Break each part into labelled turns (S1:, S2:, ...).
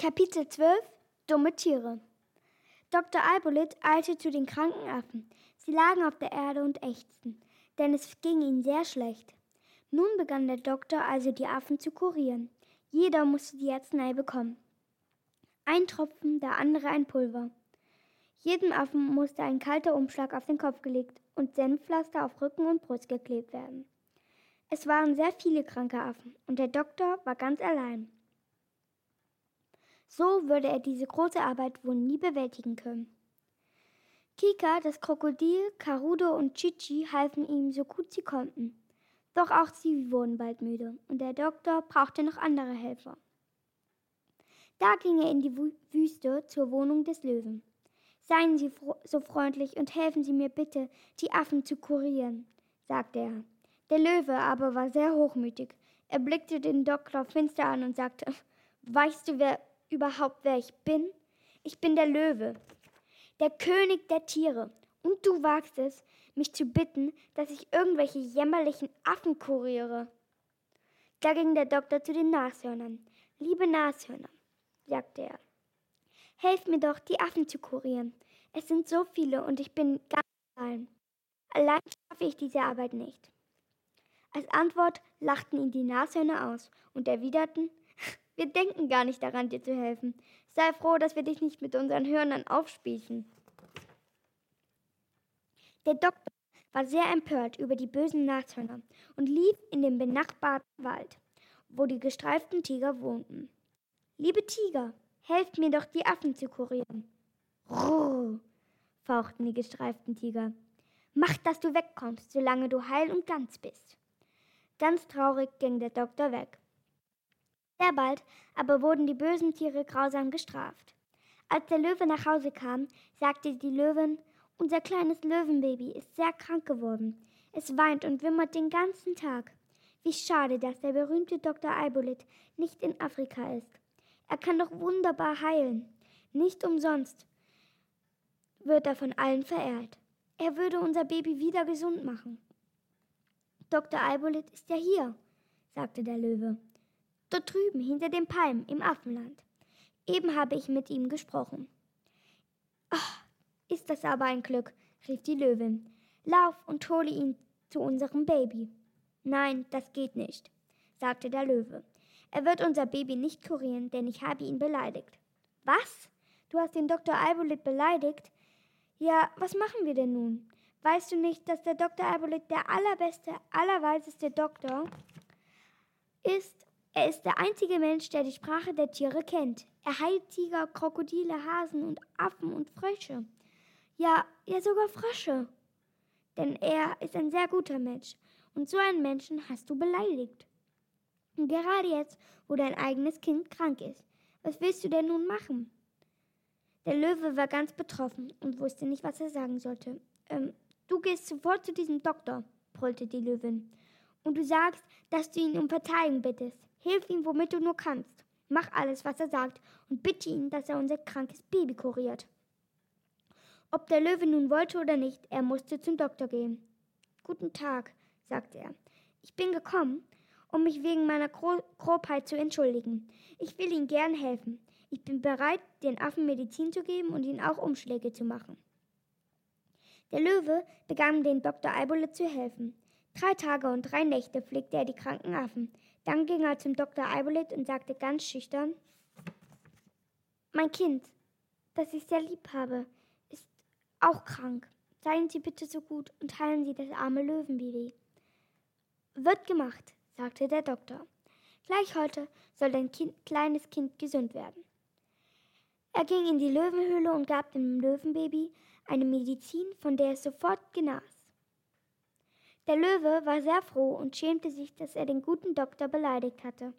S1: Kapitel 12 Dumme Tiere Dr. Albolit eilte zu den kranken Affen. Sie lagen auf der Erde und ächzten, denn es ging ihnen sehr schlecht. Nun begann der Doktor also die Affen zu kurieren. Jeder musste die Arznei bekommen. Ein Tropfen, der andere ein Pulver. Jedem Affen musste ein kalter Umschlag auf den Kopf gelegt und Senfpflaster auf Rücken und Brust geklebt werden. Es waren sehr viele kranke Affen und der Doktor war ganz allein. So würde er diese große Arbeit wohl nie bewältigen können. Kika, das Krokodil, Karudo und Chichi halfen ihm so gut sie konnten. Doch auch sie wurden bald müde und der Doktor brauchte noch andere Helfer. Da ging er in die Wüste zur Wohnung des Löwen. Seien Sie so freundlich und helfen Sie mir bitte, die Affen zu kurieren, sagte er. Der Löwe aber war sehr hochmütig. Er blickte den Doktor finster an und sagte, Weißt du, wer überhaupt, wer ich bin? Ich bin der Löwe, der König der Tiere. Und du wagst es, mich zu bitten, dass ich irgendwelche jämmerlichen Affen kuriere. Da ging der Doktor zu den Nashörnern. Liebe Nashörner, sagte er, helft mir doch, die Affen zu kurieren. Es sind so viele und ich bin ganz allein. Allein schaffe ich diese Arbeit nicht. Als Antwort lachten ihn die Nashörner aus und erwiderten, wir denken gar nicht daran, dir zu helfen. Sei froh, dass wir dich nicht mit unseren Hörnern aufspießen. Der Doktor war sehr empört über die bösen Nashörner und lief in den benachbarten Wald, wo die gestreiften Tiger wohnten. Liebe Tiger, helft mir doch, die Affen zu kurieren. Ruh, fauchten die gestreiften Tiger. Mach, dass du wegkommst, solange du heil und ganz bist. Ganz traurig ging der Doktor weg. Sehr bald aber wurden die bösen Tiere grausam gestraft. Als der Löwe nach Hause kam, sagte die Löwin, unser kleines Löwenbaby ist sehr krank geworden. Es weint und wimmert den ganzen Tag. Wie schade, dass der berühmte Dr. Albolit nicht in Afrika ist. Er kann doch wunderbar heilen. Nicht umsonst wird er von allen verehrt. Er würde unser Baby wieder gesund machen. Dr. Albolit ist ja hier, sagte der Löwe. Dort drüben, hinter den Palmen, im Affenland. Eben habe ich mit ihm gesprochen. Ach, ist das aber ein Glück, rief die Löwin. Lauf und hole ihn zu unserem Baby. Nein, das geht nicht, sagte der Löwe. Er wird unser Baby nicht kurieren, denn ich habe ihn beleidigt. Was? Du hast den Dr. Albolit beleidigt? Ja, was machen wir denn nun? Weißt du nicht, dass der Dr. Albolit der allerbeste, allerweiseste Doktor ist er ist der einzige Mensch, der die Sprache der Tiere kennt. Er heilt Tiger, Krokodile, Hasen und Affen und Frösche. Ja, ja sogar Frösche. Denn er ist ein sehr guter Mensch. Und so einen Menschen hast du beleidigt. Und gerade jetzt, wo dein eigenes Kind krank ist. Was willst du denn nun machen? Der Löwe war ganz betroffen und wusste nicht, was er sagen sollte. Ähm, du gehst sofort zu diesem Doktor, brüllte die Löwin. Und du sagst, dass du ihn um Verzeihung bittest. Hilf ihm, womit du nur kannst. Mach alles, was er sagt, und bitte ihn, dass er unser krankes Baby kuriert. Ob der Löwe nun wollte oder nicht, er musste zum Doktor gehen. Guten Tag, sagte er. Ich bin gekommen, um mich wegen meiner Gro Grobheit zu entschuldigen. Ich will Ihnen gern helfen. Ich bin bereit, den Affen Medizin zu geben und ihnen auch Umschläge zu machen. Der Löwe begann dem Dr. Eibole zu helfen. Drei Tage und drei Nächte pflegte er die kranken Affen. Dann ging er zum Dr. Eibolit und sagte ganz schüchtern, Mein Kind, das ich sehr lieb habe, ist auch krank. Seien Sie bitte so gut und heilen Sie das arme Löwenbaby. Wird gemacht, sagte der Doktor. Gleich heute soll dein kind, kleines Kind gesund werden. Er ging in die Löwenhöhle und gab dem Löwenbaby eine Medizin, von der es sofort genas. Der Löwe war sehr froh und schämte sich, dass er den guten Doktor beleidigt hatte.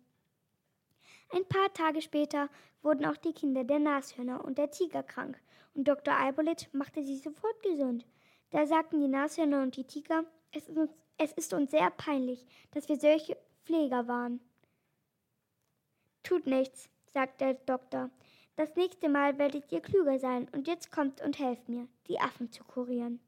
S1: Ein paar Tage später wurden auch die Kinder der Nashörner und der Tiger krank, und Dr. Albolit machte sie sofort gesund. Da sagten die Nashörner und die Tiger, es ist, uns, es ist uns sehr peinlich, dass wir solche Pfleger waren. Tut nichts, sagte der Doktor. Das nächste Mal werdet ihr klüger sein, und jetzt kommt und helft mir, die Affen zu kurieren.